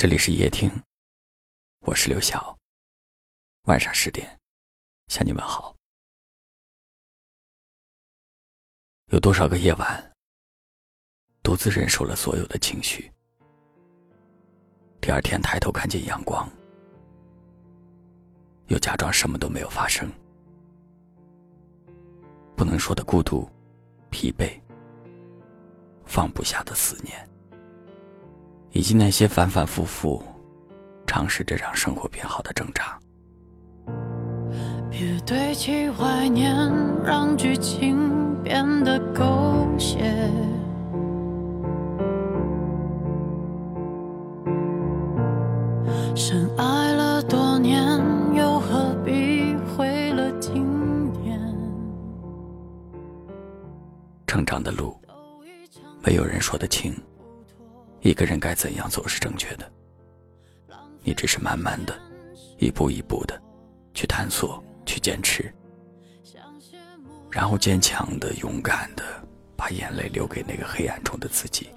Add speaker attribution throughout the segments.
Speaker 1: 这里是夜听，我是刘晓。晚上十点，向你们好。有多少个夜晚，独自忍受了所有的情绪？第二天抬头看见阳光，又假装什么都没有发生。不能说的孤独、疲惫、放不下的思念。以及那些反反复复尝试着让生活变好的挣扎。
Speaker 2: 别堆砌怀念，让剧情变得狗血。深爱了多年，又何必毁了经典？
Speaker 1: 成长的路，没有人说得清。一个人该怎样走是正确的，你只是慢慢的，一步一步的，去探索，去坚持，然后坚强的、勇敢的，把眼泪留给那个黑暗中的自己。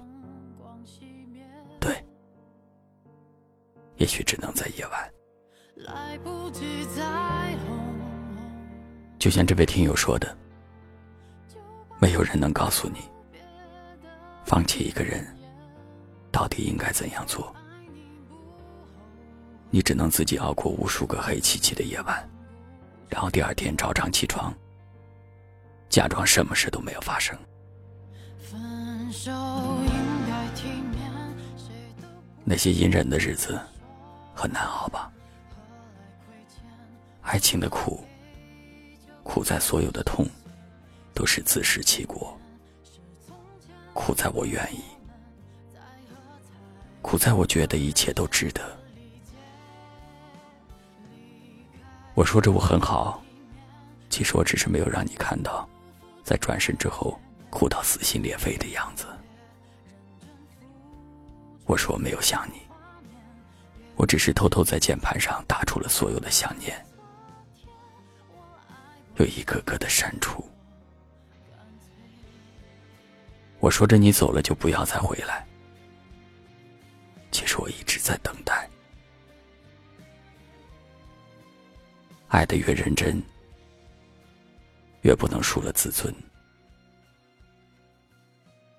Speaker 1: 对，也许只能在夜晚。就像这位听友说的，没有人能告诉你，放弃一个人。到底应该怎样做？你只能自己熬过无数个黑漆漆的夜晚，然后第二天照常起床，假装什么事都没有发生。那些隐忍的日子很难熬吧？爱情的苦，苦在所有的痛都是自食其果，苦在我愿意。苦在我觉得一切都值得。我说着我很好，其实我只是没有让你看到，在转身之后哭到撕心裂肺的样子。我说我没有想你，我只是偷偷在键盘上打出了所有的想念，又一个个的删除。我说着你走了就不要再回来。在等待，爱的越认真，越不能输了自尊。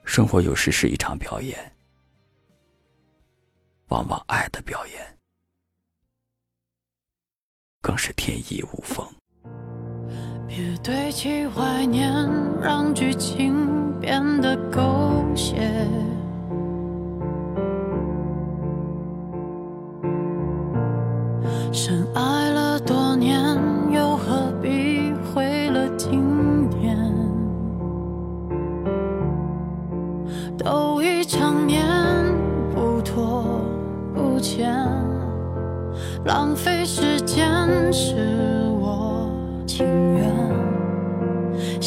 Speaker 1: 生活有时是一场表演，往往爱的表演更是天衣无缝。
Speaker 2: 别堆砌怀念，让剧情变得狗血。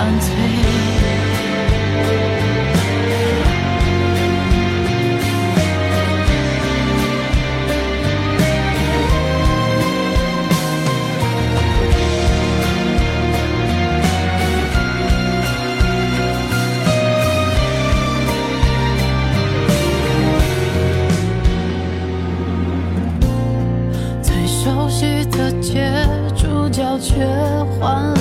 Speaker 2: 干脆最熟悉的街，主角却换了。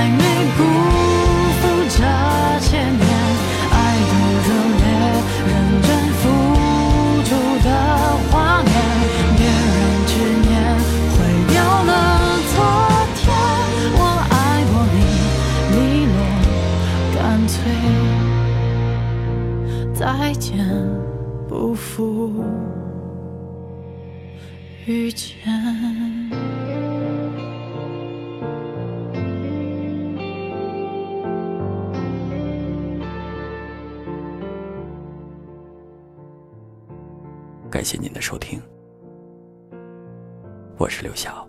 Speaker 2: 还，没辜负这些年爱的热烈，认真付出的画面。别让执念毁掉了昨天。我爱过你，利落干脆，再见，不负遇见。
Speaker 1: 感谢您的收听，我是刘晓。